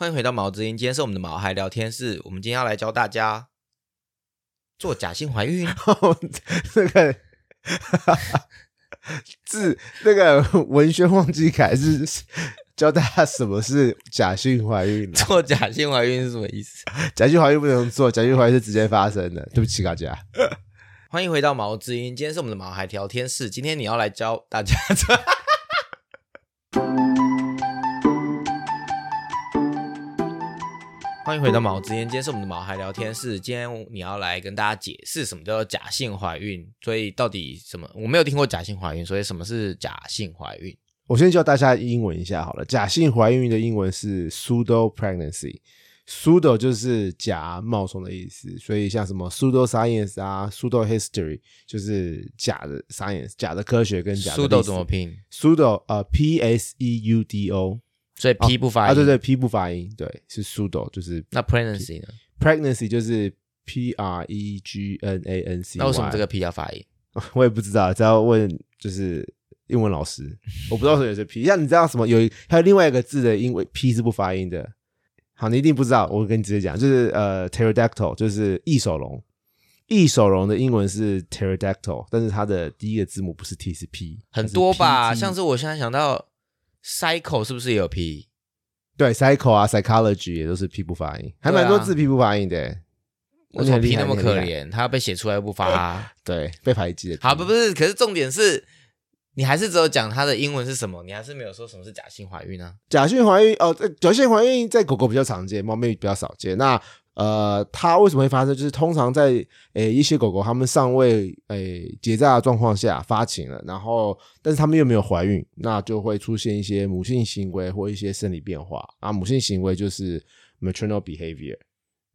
欢迎回到毛之音，今天是我们的毛孩聊天室。我们今天要来教大家做假性怀孕。那个 字，那个文轩忘记改，是教大家什么是假性怀孕。做假性怀孕是什么意思？假性怀孕不能做，假性怀孕是直接发生的。对不起大家。欢迎回到毛之音，今天是我们的毛孩聊天室。今天你要来教大家。欢迎回到毛之间，今天是我们的毛孩聊天室。今天你要来跟大家解释什么叫做假性怀孕，所以到底什么？我没有听过假性怀孕，所以什么是假性怀孕？我先教大家英文一下好了。假性怀孕的英文是 pseudo pregnancy，pseudo 就是假冒充的意思，所以像什么 pseudo science 啊，pseudo history 就是假的 science，假的科学跟假的 pseudo 怎么拼？pseudo 呃 p s e u d o。所以 P 不发音啊，对对，P 不发音，对，是 pseudo，就是那 pregnancy 呢？pregnancy 就是 P R E G N A N C。那为什么这个 P 要发音？我也不知道，只要问就是英文老师，我不知道说有些 P，像你知道什么有还有另外一个字的英文 P 是不发音的。好，你一定不知道，我跟你直接讲，就是呃，pterodactyl 就是翼手龙，翼手龙的英文是 pterodactyl，但是它的第一个字母不是 T 是 P，很多吧？像是我现在想到。Cycle 是不是也有 P？对，Cycle 啊，Psychology 也都是 P 不发音，还蛮多字 P 不发音的。为什么 P 那么可怜？他要被写出来又不发，对，被排挤。好，不不是，可是重点是你还是只有讲它的英文是什么，你还是没有说什么是假性怀孕呢？假性怀孕哦，假性怀孕在狗狗比较常见，猫咪比较少见。那呃，它为什么会发生？就是通常在诶一些狗狗它们尚未诶结扎的状况下发情了，然后但是它们又没有怀孕，那就会出现一些母性行为或一些生理变化啊。母性行为就是 maternal behavior。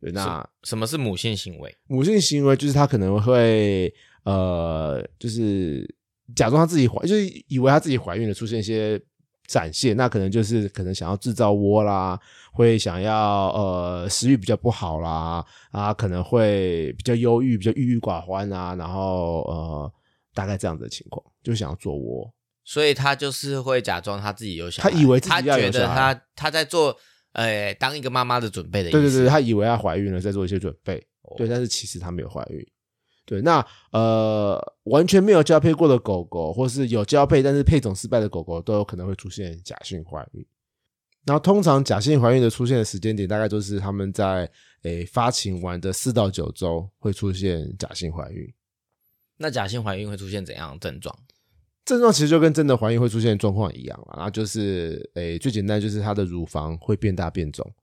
对，那什么是母性行为？母性行为就是它可能会呃，就是假装它自己怀，就是以为它自己怀孕了，出现一些。展现那可能就是可能想要制造窝啦，会想要呃食欲比较不好啦啊，可能会比较忧郁，比较郁郁寡欢啊，然后呃大概这样子的情况，就想要做窝，所以他就是会假装他自己有想，他以为自己觉得他他在做呃当一个妈妈的准备的，对对对，他以为他怀孕了，在做一些准备，对，但是其实他没有怀孕。对，那呃，完全没有交配过的狗狗，或是有交配但是配种失败的狗狗，都有可能会出现假性怀孕。然后，通常假性怀孕的出现的时间点，大概都是他们在诶发情完的四到九周会出现假性怀孕。那假性怀孕会出现怎样的症状？症状其实就跟真的怀孕会出现状况一样了，然后就是诶最简单就是它的乳房会变大变肿，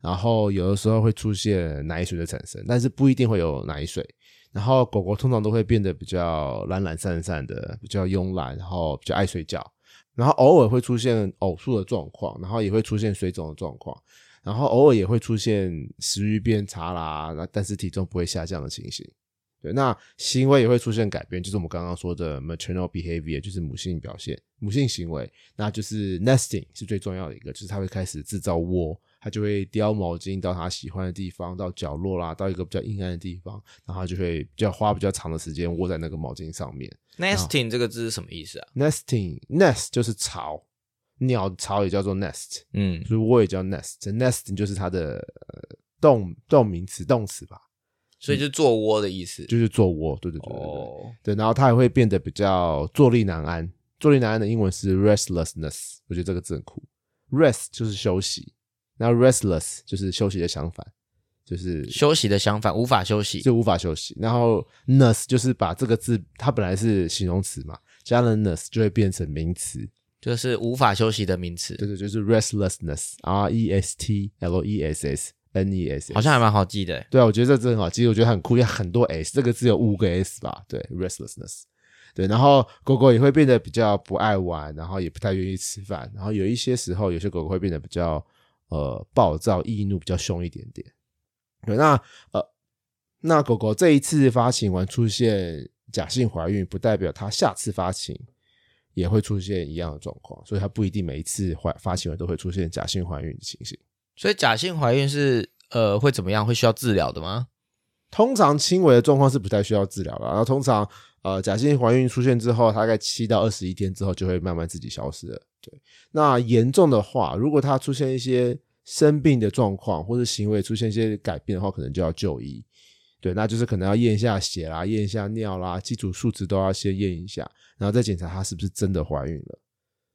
然后有的时候会出现奶水的产生，但是不一定会有奶水。然后狗狗通常都会变得比较懒懒散散的，比较慵懒，然后比较爱睡觉，然后偶尔会出现呕吐的状况，然后也会出现水肿的状况，然后偶尔也会出现食欲变差啦，那但是体重不会下降的情形。对，那行为也会出现改变，就是我们刚刚说的 maternal behavior，就是母性表现、母性行为，那就是 nesting 是最重要的一个，就是它会开始制造窝。它就会叼毛巾到它喜欢的地方，到角落啦，到一个比较阴暗的地方，然后就会比较花比较长的时间窝在那个毛巾上面。Nesting 这个字是什么意思啊？Nesting nest 就是巢，鸟巢也叫做 nest，嗯，所以窝也叫 nest。Nesting 就是它的动动名词动词吧，所以就做窝的意思，就是做窝。对对对对对，对。然后它也会变得比较坐立难安。坐立难安的英文是 restlessness，我觉得这个字很酷。Rest 就是休息。那 restless 就是休息的相反，就是休息的相反，无法休息，就无法休息。然后 nurse 就是把这个字，它本来是形容词嘛，加了 ness 就会变成名词，就是无法休息的名词。对对，就是 restlessness，r e s t l e s s n e s，好像还蛮好记的。对啊，我觉得这字很好记，我觉得很酷，有很多 s，这个字有五个 s 吧？对，restlessness。对，然后狗狗也会变得比较不爱玩，然后也不太愿意吃饭，然后有一些时候，有些狗狗会变得比较。呃，暴躁易怒比较凶一点点。对，那呃，那狗狗这一次发情完出现假性怀孕，不代表它下次发情也会出现一样的状况，所以它不一定每一次怀发情完都会出现假性怀孕的情形。所以假性怀孕是呃会怎么样？会需要治疗的吗？通常轻微的状况是不太需要治疗的。然后通常呃假性怀孕出现之后，大概七到二十一天之后就会慢慢自己消失了。对，那严重的话，如果它出现一些生病的状况或者行为出现一些改变的话，可能就要就医。对，那就是可能要验一下血啦，验一下尿啦，基础数值都要先验一下，然后再检查她是不是真的怀孕了。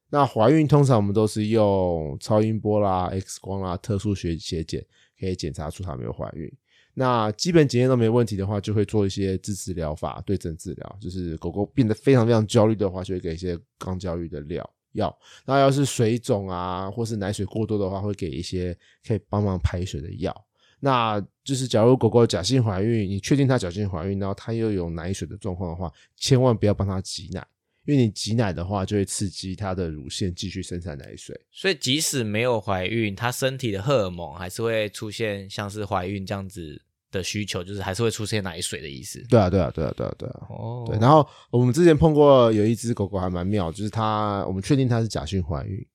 那怀孕通常我们都是用超音波啦、X 光啦、特殊血血检可以检查出她没有怀孕。那基本检验都没问题的话，就会做一些支持疗法、对症治疗。就是狗狗变得非常非常焦虑的话，就会给一些抗焦虑的料药。那要是水肿啊，或是奶水过多的话，会给一些可以帮忙排水的药。那就是假如狗狗假性怀孕，你确定它假性怀孕，然后它又有奶水的状况的话，千万不要帮它挤奶，因为你挤奶的话，就会刺激它的乳腺继续生产奶水。所以即使没有怀孕，它身体的荷尔蒙还是会出现像是怀孕这样子的需求，就是还是会出现奶水的意思。对啊，对啊，对啊，对啊，对啊。哦对，然后我们之前碰过有一只狗狗还蛮妙，就是它，我们确定它是假性怀孕，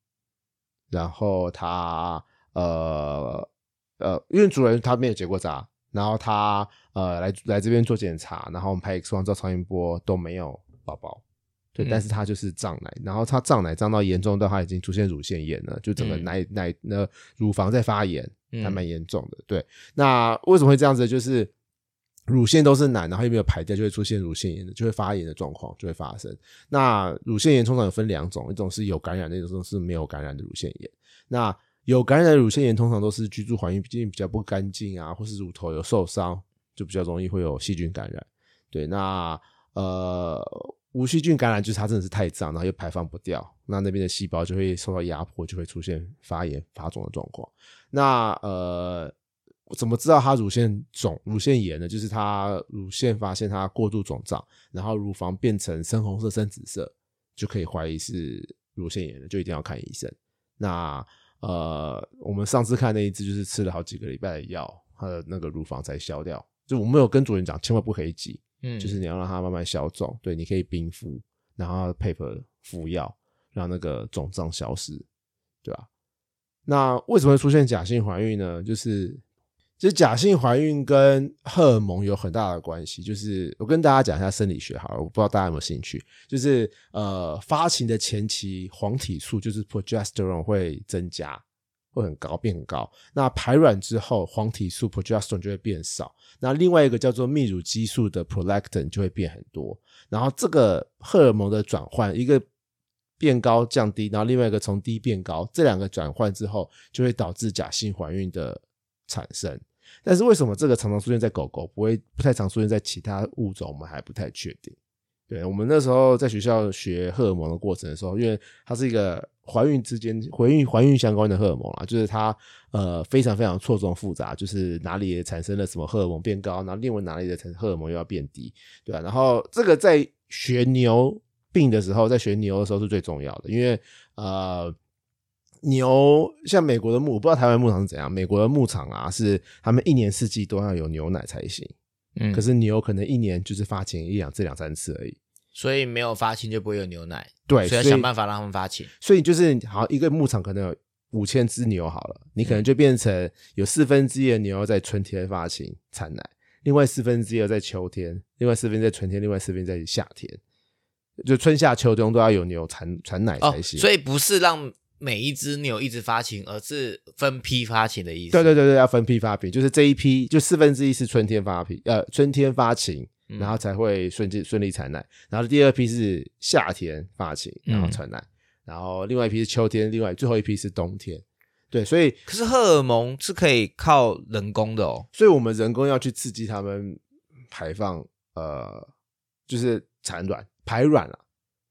然后它呃呃，因为主人他没有结过扎，然后它呃来来这边做检查，然后我们拍 X 光、照超音波都没有宝宝，对，嗯但是它就是胀奶，然后它胀奶胀到严重到它已经出现乳腺炎了，就整个嗯奶、奶那乳房在发炎，嗯还蛮严重的。对，那为什么会这样子？就是乳腺都是奶，然后又没有排掉，就会出现乳腺炎的，就会发炎的状况就会发生。那乳腺炎通常有分两种，一种是有感染的，一种是没有感染的乳腺炎。那有感染的乳腺炎通常都是居住环境比较不干净啊，或是乳头有受伤，就比较容易会有细菌感染。对，那呃无细菌感染就是它真的是太脏，然后又排放不掉，那那边的细胞就会受到压迫，就会出现发炎发肿的状况。那呃，怎么知道它乳腺肿、乳腺炎呢？就是它乳腺发现它过度肿胀，然后乳房变成深红色、深紫色，就可以怀疑是乳腺炎了，就一定要看医生。那呃，我们上次看那一只就是吃了好几个礼拜的药，它的那个乳房才消掉。就我们有跟主人讲，千万不可以挤，嗯，就是你要让它慢慢消肿。对，你可以冰敷，然后配合敷药，让那个肿胀消失，对吧？那为什么会出现假性怀孕呢？就是其实假性怀孕跟荷尔蒙有很大的关系。就是我跟大家讲一下生理学好了，我不知道大家有没有兴趣。就是呃，发情的前期黄体素就是 progesterone 会增加，会很高，变很高。那排卵之后，黄体素 progesterone 就会变少。那另外一个叫做泌乳激素的 prolactin 就会变很多。然后这个荷尔蒙的转换，一个变高降低，然后另外一个从低变高，这两个转换之后，就会导致假性怀孕的产生。但是为什么这个常常出现在狗狗，不会不太常出现在其他物种，我们还不太确定。对我们那时候在学校学荷尔蒙的过程的时候，因为它是一个怀孕之间怀孕怀孕相关的荷尔蒙啊，就是它呃非常非常错综复杂，就是哪里产生了什么荷尔蒙变高，然后另外哪里的产荷尔蒙又要变低，对吧、然后这个在学牛病的时候，在学牛的时候是最重要的，因为呃。牛像美国的牧，我不知道台湾牧场是怎样。美国的牧场啊，是他们一年四季都要有牛奶才行。嗯，可是牛可能一年就是发情一两次、两三次而已。所以没有发情就不会有牛奶，对，所以要想办法让他们发情。所以就是好一个牧场可能有五千只牛好了，你可能就变成有四分之一的牛在春天发情产奶，另外四分之一的在秋天，另外四分之一在春天，另外四分之一在夏天，就春夏秋冬都要有牛产产奶哦才，行。所以不是让每一只牛一直发情，而是分批发情的意思。对对对对，要分批发情，就是这一批就四分之一是春天发情，呃，春天发情，嗯然后才会顺利顺利产奶，然后第二批是夏天发情，然后嗯产奶，然后另外一批是秋天，另外最后一批是冬天。对，所以可是荷尔蒙是可以靠人工的哦。所以我们人工要去刺激他们排放，呃，就是产卵、排卵啊，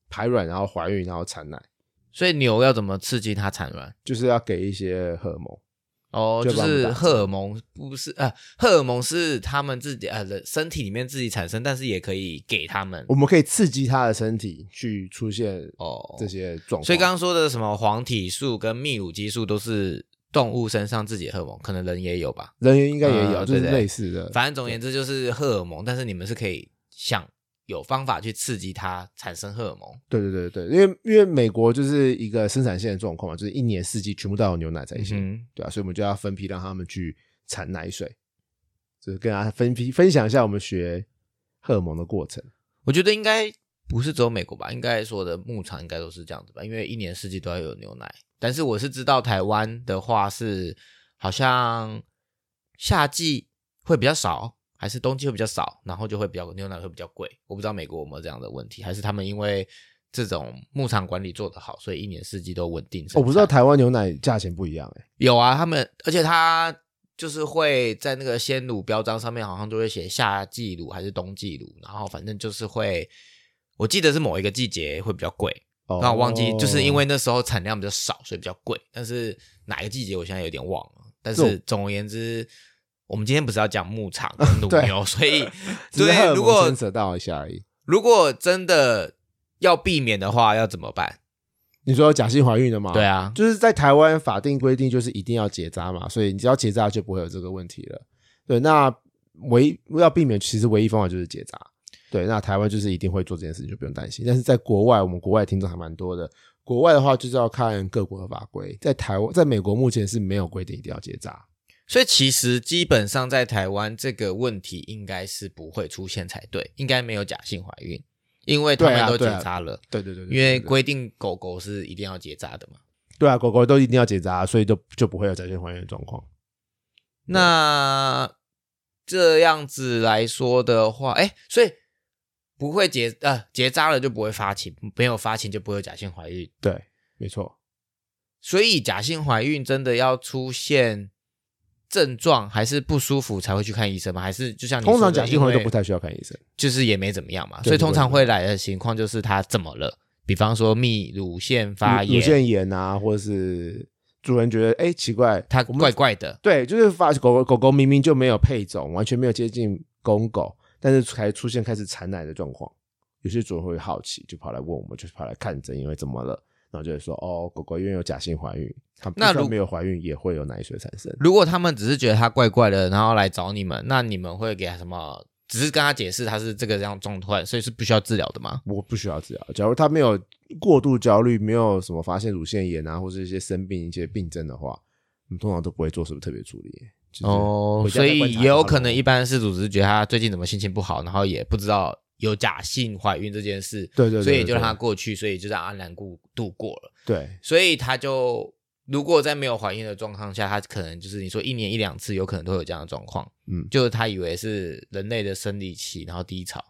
排卵，然后怀孕，然后产奶，所以牛要怎么刺激它产卵？就是要给一些荷尔蒙。哦，就就是荷尔蒙不是呃，荷尔蒙是他们自己呃人身体里面自己产生，但是也可以给他们我们可以刺激他的身体去出现哦这些状况。所以刚刚说的什么黄体素跟泌乳激素都是动物身上自己的荷尔蒙，可能人也有吧。人应该也有，就是类似的。反正总而言之就是荷尔蒙，但是你们是可以想有方法去刺激它产生荷尔蒙。对对对对，因为因为美国就是一个生产线的状况嘛，就是一年四季全部都有牛奶才行，嗯对啊，所以我们就要分批让他们去产奶水，就是跟大家分批分享一下我们学荷尔蒙的过程。我觉得应该不是只有美国吧，应该说的牧场应该都是这样子吧，因为一年四季都要有牛奶。但是我是知道台湾的话是好像夏季会比较少，还是冬季会比较少，然后就会比较牛奶会比较贵。我不知道美国有没有这样的问题，还是他们因为这种牧场管理做得好，所以一年四季都稳定。我不知道台湾牛奶价钱不一样哎、有啊，他们而且他就是会在那个鲜乳标章上面好像都会写夏季乳还是冬季乳，然后反正就是会，我记得是某一个季节会比较贵，哦那我忘记，就是因为那时候产量比较少，所以比较贵。但是哪个季节我现在有点忘了。但是总而言之，我们今天不是要讲牧场 跟牛，所以 对，如果牵扯到一下而已。如果真的要避免的话，要怎么办？你说假性怀孕的吗？对，啊，就是在台湾法定规定就是一定要结扎嘛，所以你只要结扎就不会有这个问题了。对，那唯一要避免，其实唯一方法就是结扎。对，那台湾就是一定会做这件事情，就不用担心。但是在国外，我们国外听众还蛮多的。国外的话，就是要看各国的法规。在台湾，在美国目前是没有规定一定要结扎。所以其实基本上在台湾这个问题应该是不会出现才对，应该没有假性怀孕，因为他们都结对啊对啊扎了。对对对对因为规定狗狗是一定要结扎的嘛。对啊，狗狗都一定要结扎，所以就就不会有假性怀孕的状况。那这样子来说的话，哎，所以不会结呃结扎了就不会发情，没有发情就不会有假性怀孕。对，没错。所以假性怀孕真的要出现症状还是不舒服才会去看医生吗？还是就像你通常讲因为都不太需要看医生。就是也没怎么样嘛。所以通常会来的情况就是他怎么了，比方说泌乳腺发炎，乳腺炎啊，或者是主人觉得哎奇怪，它怪怪的。对，就是发狗狗狗狗明明就没有配种，完全没有接近公狗，但是才出现开始产奶的状况。有些主人会好奇，就跑来问我们，就是跑来看诊，因为怎么了？然后就会说哦，狗狗因为有假性怀孕，它那如果没有怀孕也会有奶水产生。如果他们只是觉得它怪怪的，然后来找你们，那你们会给他什么？只是跟他解释它是这个这样状态，所以是不需要治疗的吗？我不需要治疗。假如它没有过度焦虑，没有什么发现乳腺炎啊，或者一些生病一些病症的话，我们通常都不会做什么特别处理。就是哦，所以也有可能一般事主只是觉得他最近怎么心情不好，然后也不知道有假性怀孕这件事，对对对对所以就让他过去，所以就让安然度度过了。对所以他就如果在没有怀孕的状况下，他可能就是你说一年一两次，有可能都会有这样的状况。嗯就是他以为是人类的生理期，然后低潮，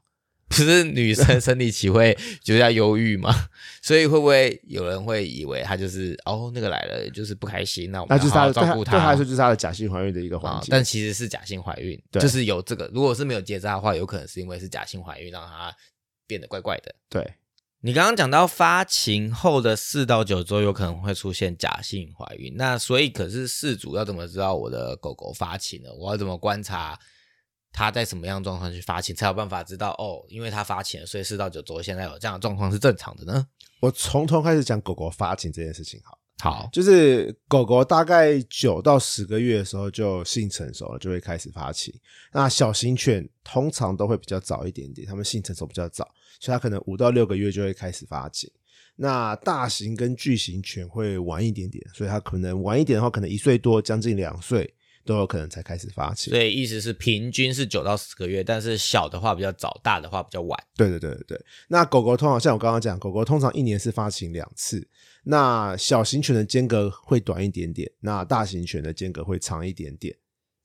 不是女生 生理期会觉得忧郁吗？所以会不会有人会以为她就是哦那个来了就是不开心，那我们那就是要好好照顾他来说就是她的假性怀孕的一个环啊、节。但其实是假性怀孕，就是有这个。如果是没有结扎的话，有可能是因为是假性怀孕，让她变得怪怪的。对你刚刚讲到发情后的四到九周有可能会出现假性怀孕，那所以可是事主要怎么知道我的狗狗发情了？我要怎么观察它在什么样的状况去发情，才有办法知道哦，因为它发情了，所以四到九周现在有这样的状况是正常的呢？我从头开始讲狗狗发情这件事情好了。好，就是狗狗大概九到十个月的时候就性成熟了，就会开始发情。那小型犬通常都会比较早一点点，它们性成熟比较早，所以它可能五到六个月就会开始发情。那大型跟巨型犬会晚一点点，所以它可能晚一点的话，可能一岁多，将近两岁都有可能才开始发情所。以意思是平均是九到十个月，但是小的话比较早，大的话比较晚。对对对对对。那狗狗通常像我刚刚讲，狗狗通常一年是发情两次。那小型犬的间隔会短一点点，那大型犬的间隔会长一点点。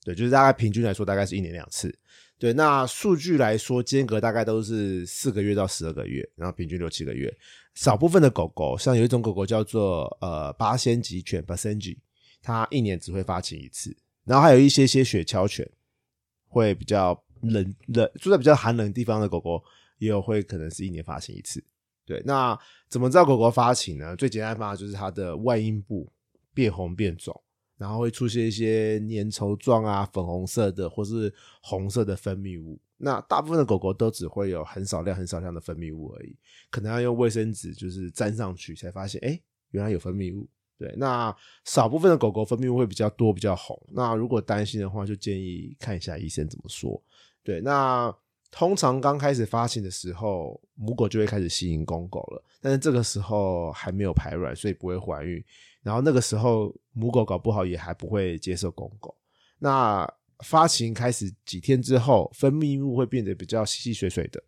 对，就是大概平均来说，大概是一年两次。对，那数据来说，间隔大概都是四个月到十二个月，然后平均六七个月。少部分的狗狗，像有一种狗狗叫做呃八仙级犬 e n g 它一年只会发情一次。然后还有一些些雪橇犬，会比较冷冷住在比较寒冷地方的狗狗，也有会可能是一年发情一次。对，那怎么知道狗狗发情呢？最简单的方法就是它的外阴部变红变肿，然后会出现一些粘稠状啊、粉红色的或是红色的分泌物。那大部分的狗狗都只会有很少量、很少量的分泌物而已，可能要用卫生纸就是粘上去才发现，哎，原来有分泌物。对，那少部分的狗狗分泌物会比较多、比较红。那如果担心的话，就建议看一下医生怎么说。对，那通常刚开始发情的时候，母狗就会开始吸引公狗了，但是这个时候还没有排卵，所以不会怀孕。然后那个时候母狗搞不好也还不会接受公狗。那发情开始几天之后，分泌物会变得比较细细水水的，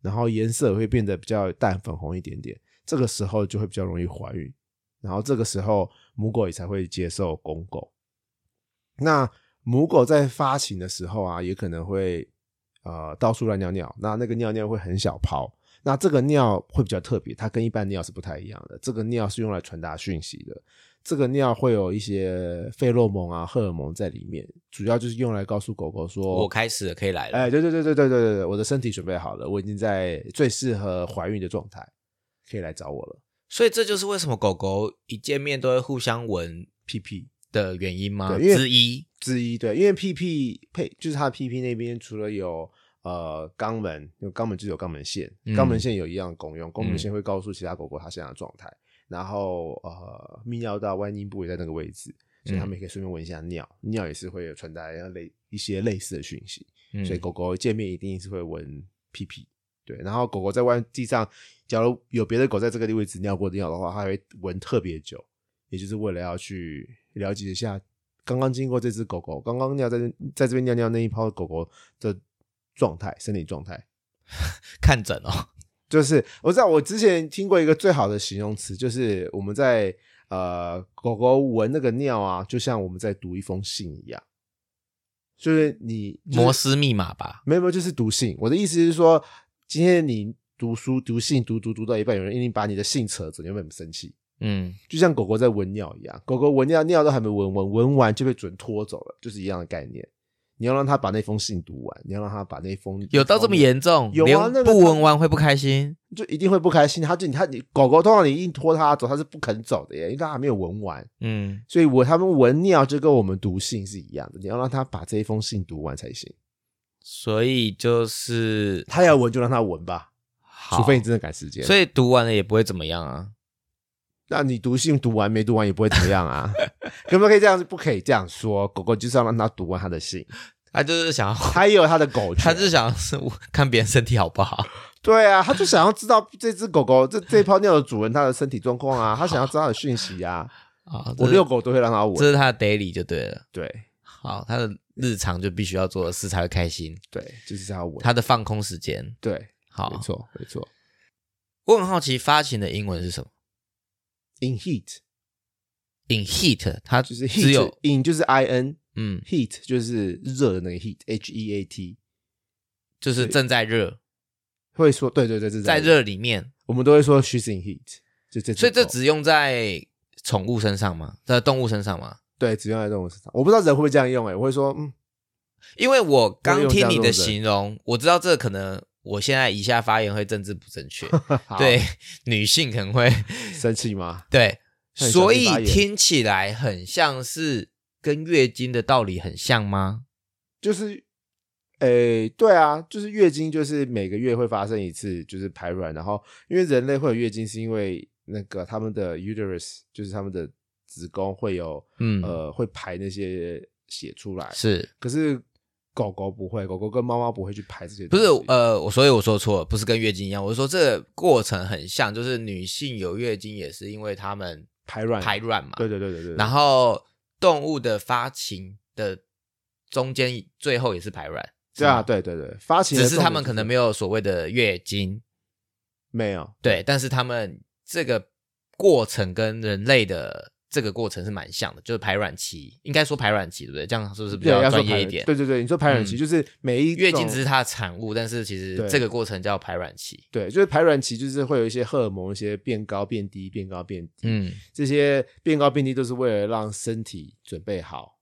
然后颜色会变得比较淡粉红一点点。这个时候就会比较容易怀孕。然后这个时候母狗也才会接受公狗。那母狗在发情的时候啊，也可能会呃到处乱尿尿，那那个尿尿会很小泡。那这个尿会比较特别，它跟一般尿是不太一样的。这个尿是用来传达讯息的，这个尿会有一些费洛蒙啊、荷尔蒙在里面，主要就是用来告诉狗狗说：“我开始可以来了。”哎，对对对对对对对，我的身体准备好了，我已经在最适合怀孕的状态，可以来找我了。所以这就是为什么狗狗一见面都会互相闻屁屁的原因吗？对因为之一。之一，对，因为屁屁配就是它的屁屁那边除了有呃肛门，因为肛门就是有肛门腺，嗯肛门腺有一样的功用，肛门嗯腺会告诉其他狗狗它现在的状态，然后呃泌尿道、外阴部也在那个位置，所以嗯它们也可以顺便闻一下尿，尿也是会有传达类一些类似的讯息，嗯所以狗狗见面一定是会闻屁屁。对，然后狗狗在外地上，假如有别的狗在这个位置尿过尿的话，它会闻特别久，也就是为了要去了解一下刚刚经过这只狗狗刚刚尿在这在这边尿尿那一泡狗狗的状态，生理状态。看诊哦，就是我知道，我之前听过一个最好的形容词，就是我们在呃狗狗闻那个尿啊，就像我们在读一封信一样，就是你、就是摩斯密码吧？没有没有，就是读信。我的意思是说，今天你读书读信读读读到一半，有人一定把你的信扯走，你会很生气？嗯，就像狗狗在闻尿一样，狗狗闻尿尿都还没闻完，闻完就被准拖走了，就是一样的概念。你要让它把那封信读完，你要让它把那封有到这么严重？有啊连那个不闻完会不开心？就一定会不开心。它就它你狗狗通常你硬拖它走，它是不肯走的耶，因为它还没有闻完。嗯，所以我他们闻尿就跟我们读信是一样的，你要让它把这一封信读完才行。所以就是他要闻就让他闻吧，好，除非你真的赶时间。所以读完了也不会怎么样啊。那你读信读完没读完也不会怎么样啊？可不可以这样？不可以这样说。狗狗就是要让它读完它的信，他就是想要，它也有它的狗 权。他就是想要是看别人身体好不好。对啊，他就想要知道这只狗狗这这泡尿的主人他的身体状况啊，他想要知道他的讯息啊。啊，这是我遛狗都会让它这。是他的 daily 就对了。对好，他的日常就必须要做的事才会开心，对，就是要稳。他的放空时间。对，好没，错没错。我很好奇发情的英文是什么 In heat？in heat，它就是只有 heat，in 就是 i n 嗯，heat 就是热的那个 heat，h e a t 就是正在热，会说对对对，这是在热里面，我们都会说 she's in heat，就这所以这只用在宠物身上吗？在动物身上吗？对只用在动物市场。我不知道人会不会这样用哎、我会说嗯，因为我刚听你的形容，我知道这可能我现在以下发言会政治不正确，对女性可能会生气吗？对，所以听起来很像是跟月经的道理很像吗？就是，诶，对啊，就是月经，就是每个月会发生一次，就是排卵，然后因为人类会有月经，是因为那个他们的 uterus，就是他们的子宫会有，嗯。呃，会排那些血出来，是。可是狗狗不会，狗狗跟猫猫不会去排这些不东西，是呃，我所以我说错了，不是跟月经一样，我是说这个过程很像，就是女性有月经也是因为她们排卵，排卵嘛，对对对对对，然后动物的发情的中间最后也是排卵，对啊，对对对，发情只是他们可能没有所谓的月经，没有，对，但是他们这个过程跟人类的这个过程是蛮像的，就是排卵期，应该说排卵期，对不对？这样是不是比对，较专业一点？对对对，你说排卵期嗯就是每一月经只是它的产物，但是其实对这个过程叫排卵期。对，就是排卵期，就是会有一些荷尔蒙一些变高变低，变高变低，嗯，这些变高变低都是为了让身体准备好，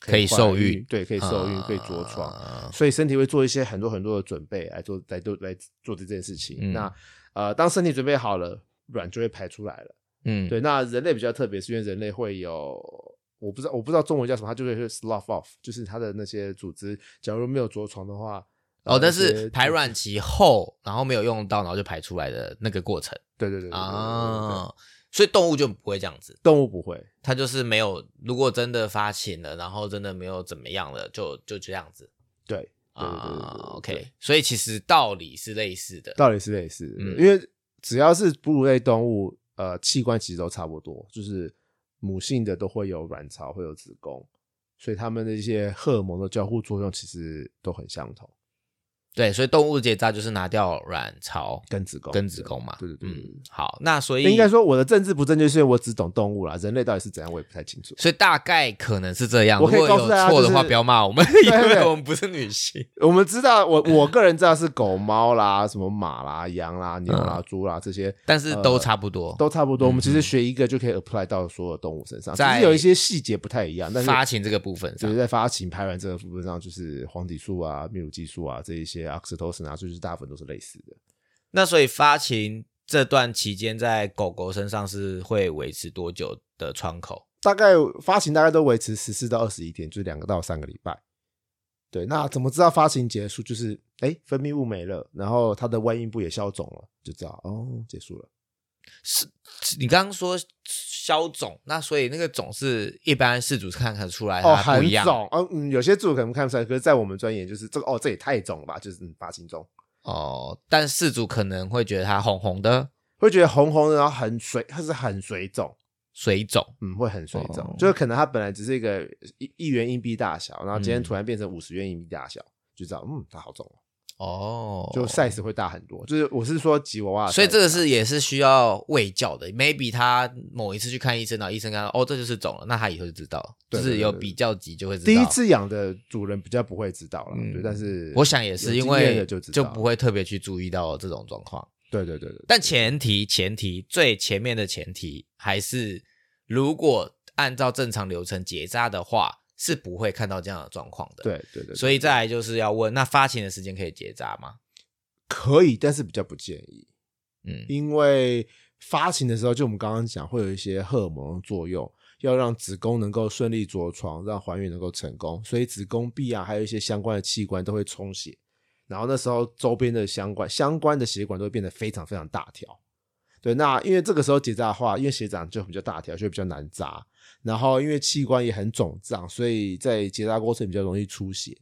可以受孕对，可以受孕，可以着床，啊所以身体会做一些很多很多的准备来做，来做来做这件事情。嗯那呃，当身体准备好了，卵就会排出来了。嗯。对那人类比较特别是因为人类会有我不知道我不知道中文叫什么它就会是 slogoff 就是它的那些组织假如没有着床的话哦但是排卵期后然后没有用到然后就排出来的那个过程。对对对啊所以动物就不会这样子。动物不会。它就是没有如果真的发情了然后真的没有怎么样了就就这样子对啊 ok 所以其实道理是类似的。道理是类似嗯。因为只要是哺乳类动物呃，器官其实都差不多，就是母性的都会有卵巢，会有子宫，所以他们的一些荷尔蒙的交互作用其实都很相同。对，所以动物结扎就是拿掉卵巢跟子宫，跟子宫嘛。对对对对嗯，好，那所以应该说我的政治不正确，是因为我只懂动物啦，人类到底是怎样，我也不太清楚。所以大概可能是这样。我可以如果有告诉大家错的话，就是不要骂我们，因为我们不是女性。我们知道，我我个人知道是狗、猫啦，什么马啦、羊啦、牛啦、猪啦这些但是都差不多。都差不多。我们其实学一个就可以 apply 到所有动物身上，只是有一些细节不太一样。但是发情这个部分上就是，在发情排卵这个部分上，就是黄体素啊、泌乳激素啊这一些 oxytocin 啊，就是大部分都是类似的。那所以发情这段期间，在狗狗身上是会维持多久的窗口？大概发情大概都维持十四到二十一天，就是两个到三个礼拜。对，那怎么知道发情结束？就是哎，分泌物没了，然后它的外阴部也消肿了，就知道哦，结束了。是你刚刚说消肿，那所以那个肿是一般事主看看出来哦，它不一样。很肿，哦，嗯，有些主可能看不出来，可是在我们专业就是这个哦，这也太肿了吧，就是嗯发青肿，哦，但事主可能会觉得它红红的。会觉得红红的，然后很水，它是很水肿，水肿，嗯，会很水肿，哦。就是可能它本来只是一个一一元硬币大小，然后今天嗯突然变成五十元硬币大小，就知道嗯，它好肿了，哦，就 size 会大很多。就是我是说吉娃娃所以这个是也是需要喂教的。maybe 他某一次去看医生，然后医生看到哦，这就是肿了，那他以后就知道了，对就是有比较级就会知道。第一次养的主人比较不会知道了，嗯对，但是我想也是因为的就不会特别去注意到这种状况。对对对对，但前提前提最前面的前提还是，如果按照正常流程结扎的话，是不会看到这样的状况的。，对对对，所以再来就是要问，那发情的时间可以结扎吗？可以，但是比较不建议。嗯，因为发情的时候，就我们刚刚讲，会有一些荷尔蒙的作用，要让子宫能够顺利着床，让怀孕能够成功，所以子宫壁啊，还有一些相关的器官都会充血，然后那时候周边的相关相关的血管都会变得非常非常大条。对，那因为这个时候结扎的话，因为血长就比较大条，就比较难扎，然后因为器官也很肿胀，所以在结扎过程比较容易出血。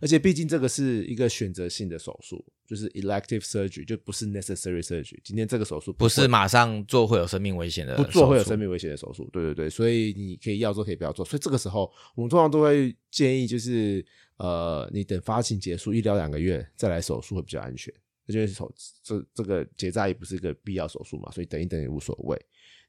而且毕竟这个是一个选择性的手术，就是 elective surgery，就不是 necessary surgery。今天这个手术会不是马上做会有生命危险的，不做会有生。命危险的手术，对对对，所以你可以要做可以不要做。所以这个时候我们通常都会建议，就是呃，你等发情结束一到两个月再来手术会比较安全。因为手这这个结扎也不是一个必要手术嘛，所以等一等也无所谓，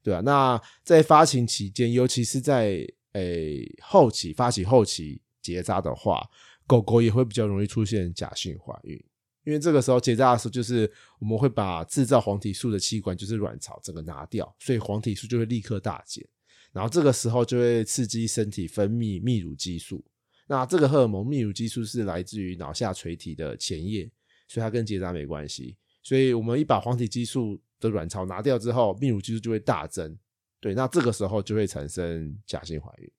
对啊，那在发情期间，尤其是在诶后期发起后期结扎的话，狗狗也会比较容易出现假性怀孕。因为这个时候结扎的时候，就是我们会把制造黄体素的器官，就是卵巢，整个拿掉，所以黄体素就会立刻大减。然后这个时候就会刺激身体分泌泌乳激素。那这个荷尔蒙泌乳激素是来自于脑下垂体的前叶，所以它跟结扎没关系。所以我们一把黄体激素的卵巢拿掉之后，泌乳激素就会大增。对，那这个时候就会产生假性怀孕。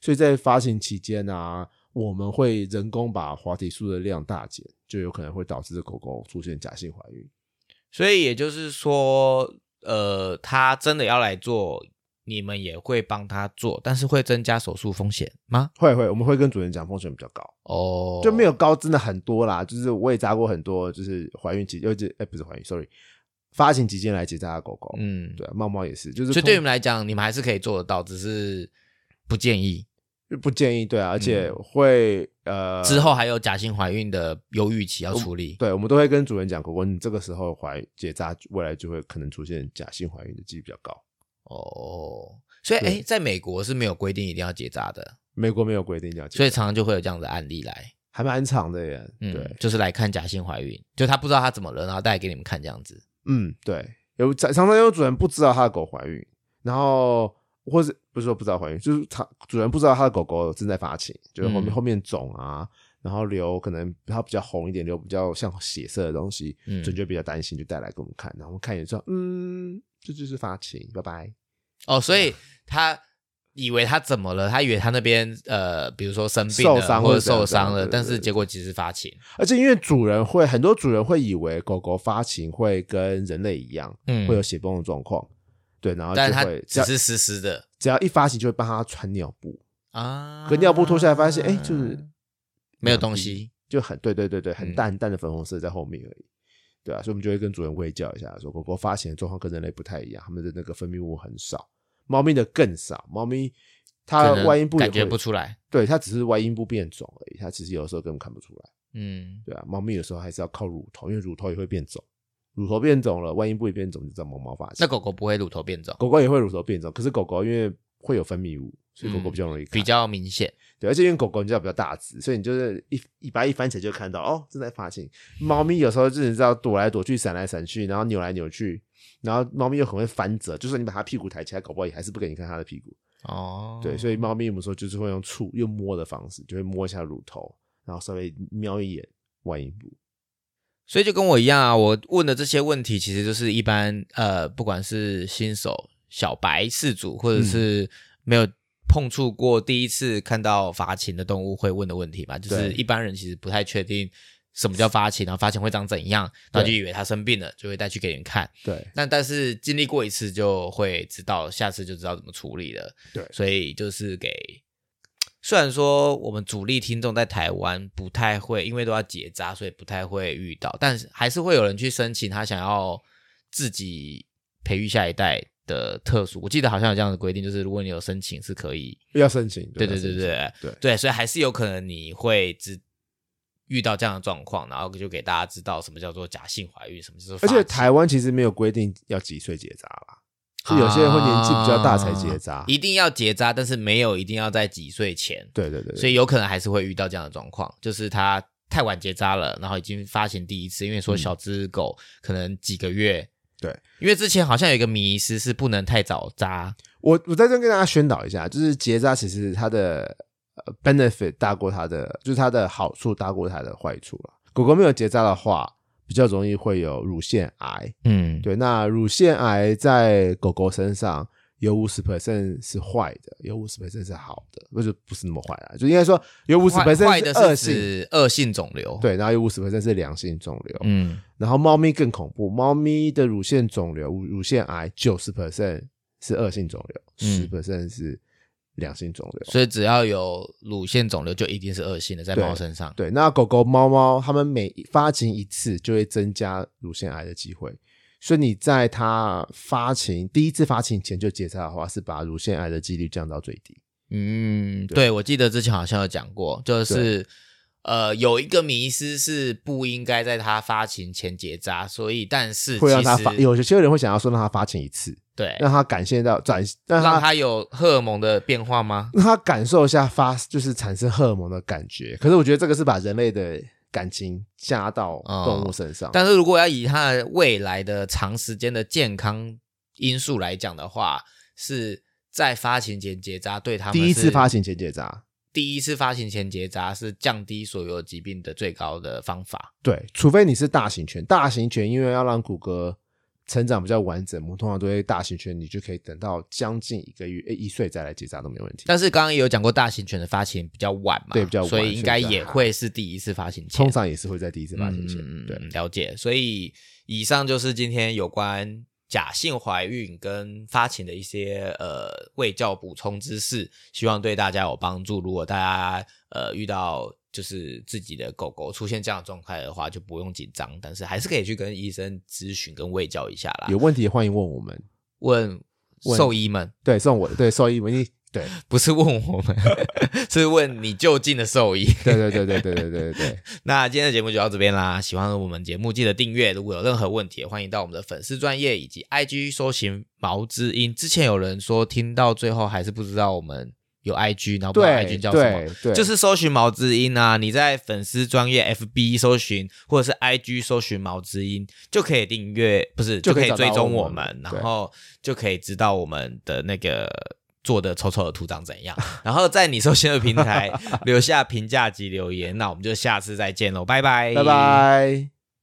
所以在发情期间啊，我们会人工把黄体素的量大减，就有可能会导致狗狗出现假性怀孕。所以也就是说，呃，他真的要来做，你们也会帮他做，但是会增加手术风险吗？会会，我们会跟主人讲风险比较高。哦，就没有高真的很多啦，就是我也扎过很多，就是怀孕期，尤其哎不是怀孕，sorry，发情期间来结扎的狗狗，嗯，对啊，猫猫也是，就是所以对你通们来讲，你们还是可以做得到，只是不建议。不建议，对啊，而且会、呃之后还有假性怀孕的忧郁期要处理。对，我们都会跟主人讲，狗狗你这个时候怀结扎，未来就会可能出现假性怀孕的几率比较高。哦，所以对哎，在美国是没有规定一定要结扎的，美国没有规定要结扎，所以常常就会有这样的案例来，还蛮长的耶。嗯，对，就是来看假性怀孕，就他不知道他怎么了，然后带给你们看这样子。嗯，对，有常常有主人不知道他的狗怀孕，然后或是不是说不知道怀孕，就是他主人不知道他的狗狗正在发情，就是后面、嗯。后面肿啊，然后流可能它比较红一点，流比较像血色的东西，嗯主人就比较担心，就带来给我们看，然后我们看一眼之后，嗯，这就是发情，拜拜。哦，所以他以为他怎么了？他以为他那边呃，比如说生病受了或者伤或者受伤了，但是对结果其实发情。而且因为主人会很多主人会以为狗狗发情会跟人类一样，嗯会有血崩的状况，对，然后就会只是湿湿的只要一发情就会帮他穿尿布，啊，可尿布脱下来发现，哎、就是没有东西。就很对对对对，很嗯淡很淡的粉红色在后面而已。对啊，所以我们就会跟主人喂教一下，说狗狗发情的状况跟人类不太一样，它们的那个分泌物很少，猫咪的更少。猫咪它外阴部也感觉不出来。对它只是外阴部变肿而已，它其实有的时候根本看不出来。嗯，对啊，猫咪有时候还是要靠乳头，因为乳头也会变肿，乳头变肿了，外阴部也变肿，就叫毛毛发情。那狗狗不会乳头变肿，狗狗也会乳头变肿，可是狗狗因为会有分泌物，所以狗狗比较容易、嗯比较明显。对，而且因为狗狗你知道比较大只，所以你就是一一把一翻起来就看到哦正在发情。猫咪有时候就是你知道躲来躲去、闪来闪去，然后扭来扭去，然后猫咪又很会翻折，就算你把它屁股抬起来，搞不好也还是不给你看它的屁股。哦，对，所以猫咪我们说就是会用触、用摸的方式，就会摸一下乳头，然后稍微瞄一眼外阴部。所以就跟我一样啊，我问的这些问题，其实就是一般呃，不管是新手、小白饲主，或者是没有碰触过第一次看到发情的动物会问的问题嘛。就是一般人其实不太确定什么叫发情，然后发情会长怎样，然后就以为他生病了，就会带去给人看。对那但是经历过一次就会知道，下次就知道怎么处理了。对所以就是给，虽然说我们主力听众在台湾不太会，因为都要结扎，所以不太会遇到，但是还是会有人去申请他想要自己培育下一代的特殊。我记得好像有这样的规定，就是如果你有申请是可以，要申请。对对对对对对，所以还是有可能你会知。遇到这样的状况，然后就给大家知道什么叫做假性怀孕，什么叫做而且台湾其实没有规定要几岁结扎啦，就有些人会年纪比较大才结扎。啊一定要结扎，但是没有一定要在几岁前，对对对，所以有可能还是会遇到这样的状况，就是他太晚结扎了，然后已经发行第一次，因为说小只狗可能几个月，嗯对，因为之前好像有一个迷思是不能太早扎，我我在这跟大家宣导一下，就是结扎其实它的呃 benefit 大过它的，就是它的好处大过它的坏处了。狗狗没有结扎的话，比较容易会有乳腺癌。嗯，对，那乳腺癌在狗狗身上有五十 percent 是坏的，有五十 percent 是好的，不是不是那么坏啦，就应该说有五十坏 percent 坏的是恶性，指恶性肿瘤，，对，然后有五十 percent 是良性肿瘤。嗯，然后猫咪更恐怖，猫咪的乳腺肿瘤、乳乳腺癌九十 percent 是恶性肿瘤，十嗯 percent 是良性肿瘤。所以只要有乳腺肿瘤就一定是恶性的，在对猫身上，对，那狗狗、猫猫它们每发情一次就会增加乳腺癌的机会，所以你在它发情第一次发情前就结扎的话，是把乳腺癌的几率降到最低。嗯，对。对，我记得之前好像有讲过，就是呃，有一个迷思是不应该在它发情前结扎，所以但是会让它发，有些人会想要说让它发情一次，对让他感谢到转，让他有荷尔蒙的变化吗？让他感受一下发，就是产生荷尔蒙的感觉。可是我觉得这个是把人类的感情加到动物身上。但是如果要以它未来的长时间的健康因素来讲的话，是在发情前结扎对他们第一次是发情前结扎，第一次发情前结扎是降低所有疾病的最高的方法。对，除非你是大型犬，大型犬因为要让骨骼成长比较完整，我们通常都会大型犬，你就可以等到将近一个月、诶一岁再来结扎都没问题。但是刚刚也有讲过，大型犬的发情比较晚嘛，对比较晚所以应该也会是第一次发情前。通常也是会在第一次发情前，嗯对，了解。所以以上就是今天有关假性怀孕跟发情的一些呃卫教补充知识，希望对大家有帮助。如果大家呃遇到就是自己的狗狗出现这样的状态的话，就不用紧张，但是还是可以去跟医生咨询跟喂教一下啦。有问题欢迎问我们，问问兽医们，对，送我对兽医，你对 不是问我们，是问你就近的兽医。对对对对对对对对，那今天的节目就到这边啦。喜欢我们节目记得订阅，如果有任何问题，欢迎到我们的粉丝专业以及 IG 搜寻毛之音。之前有人说听到最后还是不知道我们有 IG，然后不知道 IG 叫什么。对对，就是搜寻毛之音啊，你在粉丝专业 FB 搜寻，或者是 IG 搜寻毛之音，就可以订阅，不是就可以追踪我我们，然后就可以知道我们的那个做的丑丑的图长怎样，然后在你收听的平台 留下评价及留言，那我们就下次再见喽，拜拜，拜拜。